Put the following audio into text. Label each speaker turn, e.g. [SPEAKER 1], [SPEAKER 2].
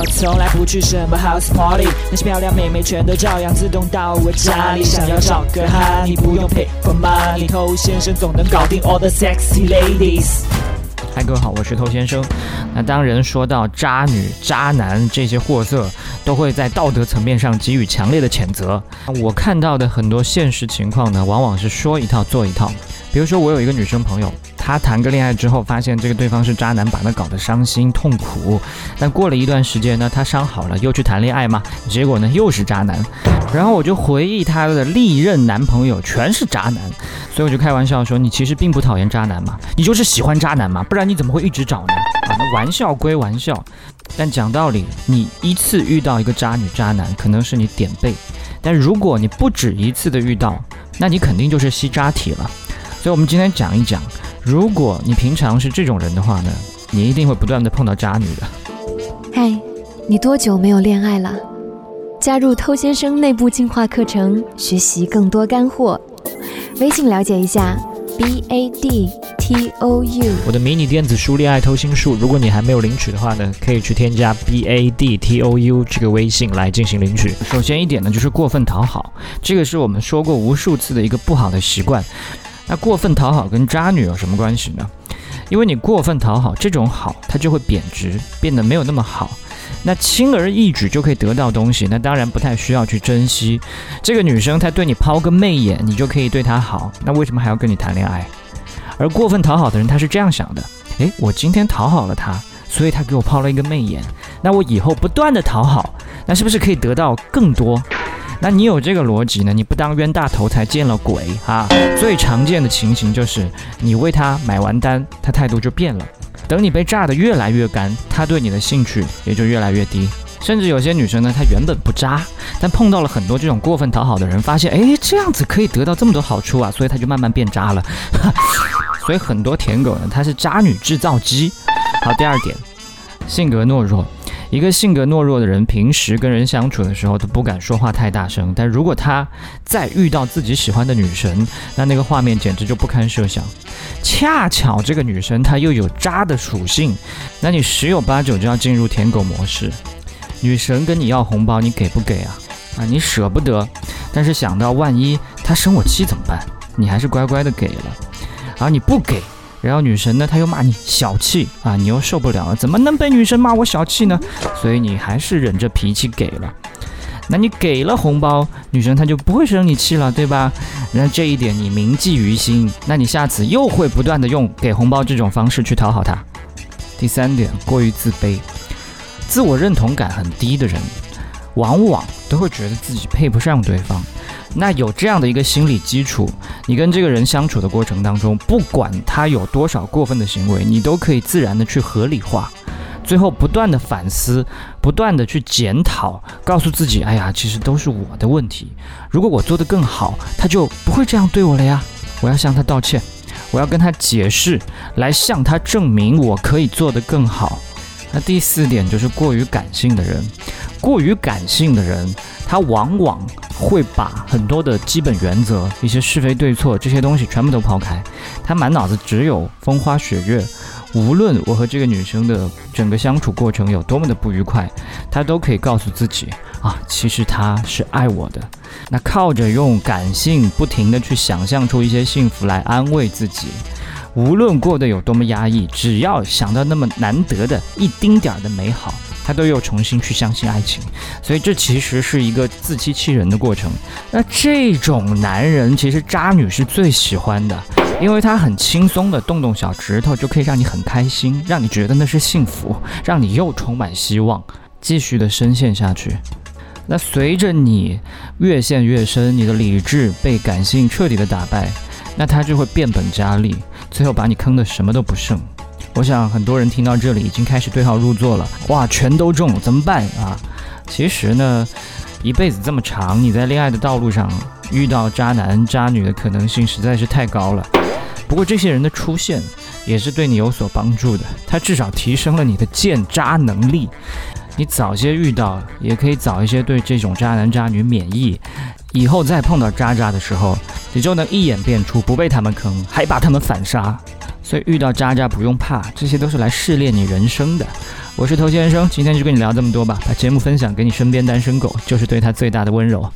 [SPEAKER 1] 我从来不去什么 house party，那些漂亮妹妹全都照样自动到我家里。想要找个哈，你不用 pay for money，偷先生总能搞定 all the sexy ladies。
[SPEAKER 2] 嗨，各位好，我是偷先生。那当人说到渣女、渣男这些货色，都会在道德层面上给予强烈的谴责。我看到的很多现实情况呢，往往是说一套做一套。比如说，我有一个女生朋友，她谈个恋爱之后，发现这个对方是渣男，把她搞得伤心痛苦。但过了一段时间呢，她伤好了，又去谈恋爱嘛，结果呢又是渣男。然后我就回忆她的历任男朋友全是渣男，所以我就开玩笑说：“你其实并不讨厌渣男嘛，你就是喜欢渣男嘛，不然你怎么会一直找呢？”玩笑归玩笑，但讲道理，你一次遇到一个渣女渣男，可能是你点背；但如果你不止一次的遇到，那你肯定就是吸渣体了。所以，我们今天讲一讲，如果你平常是这种人的话呢，你一定会不断的碰到渣女的。
[SPEAKER 3] 嗨，你多久没有恋爱了？加入偷先生内部进化课程，学习更多干货。微信了解一下，b a d t o u。
[SPEAKER 2] 我的迷你电子书《恋爱偷心术》，如果你还没有领取的话呢，可以去添加 b a d t o u 这个微信来进行领取。首先一点呢，就是过分讨好，这个是我们说过无数次的一个不好的习惯。那过分讨好跟渣女有什么关系呢？因为你过分讨好，这种好它就会贬值，变得没有那么好。那轻而易举就可以得到东西，那当然不太需要去珍惜。这个女生她对你抛个媚眼，你就可以对她好，那为什么还要跟你谈恋爱？而过分讨好的人，他是这样想的：诶，我今天讨好了她，所以她给我抛了一个媚眼，那我以后不断的讨好，那是不是可以得到更多？那你有这个逻辑呢？你不当冤大头才见了鬼哈！最常见的情形就是你为他买完单，他态度就变了。等你被炸得越来越干，他对你的兴趣也就越来越低。甚至有些女生呢，她原本不渣，但碰到了很多这种过分讨好的人，发现哎这样子可以得到这么多好处啊，所以她就慢慢变渣了。所以很多舔狗呢，她是渣女制造机。好，第二点，性格懦弱。一个性格懦弱的人，平时跟人相处的时候都不敢说话太大声，但如果他再遇到自己喜欢的女神，那那个画面简直就不堪设想。恰巧这个女生她又有渣的属性，那你十有八九就要进入舔狗模式。女神跟你要红包，你给不给啊？啊，你舍不得，但是想到万一她生我气怎么办？你还是乖乖的给了。而你不给。然后女神呢，她又骂你小气啊，你又受不了了，怎么能被女神骂我小气呢？所以你还是忍着脾气给了。那你给了红包，女生她就不会生你气了，对吧？那这一点你铭记于心，那你下次又会不断的用给红包这种方式去讨好她。第三点，过于自卑，自我认同感很低的人，往往都会觉得自己配不上对方。那有这样的一个心理基础，你跟这个人相处的过程当中，不管他有多少过分的行为，你都可以自然的去合理化，最后不断的反思，不断的去检讨，告诉自己，哎呀，其实都是我的问题。如果我做得更好，他就不会这样对我了呀。我要向他道歉，我要跟他解释，来向他证明我可以做得更好。那第四点就是过于感性的人，过于感性的人，他往往。会把很多的基本原则、一些是非对错这些东西全部都抛开，他满脑子只有风花雪月。无论我和这个女生的整个相处过程有多么的不愉快，他都可以告诉自己啊，其实他是爱我的。那靠着用感性不停的去想象出一些幸福来安慰自己。无论过得有多么压抑，只要想到那么难得的一丁点儿的美好。他都又重新去相信爱情，所以这其实是一个自欺欺人的过程。那这种男人其实渣女是最喜欢的，因为他很轻松的动动小指头就可以让你很开心，让你觉得那是幸福，让你又充满希望，继续的深陷下去。那随着你越陷越深，你的理智被感性彻底的打败，那他就会变本加厉，最后把你坑的什么都不剩。我想很多人听到这里已经开始对号入座了，哇，全都中怎么办啊？其实呢，一辈子这么长，你在恋爱的道路上遇到渣男渣女的可能性实在是太高了。不过这些人的出现也是对你有所帮助的，他至少提升了你的见渣能力。你早些遇到，也可以早一些对这种渣男渣女免疫，以后再碰到渣渣的时候，你就能一眼辨出，不被他们坑，还把他们反杀。所以遇到渣渣不用怕，这些都是来试炼你人生的。我是头先生，今天就跟你聊这么多吧。把节目分享给你身边单身狗，就是对他最大的温柔。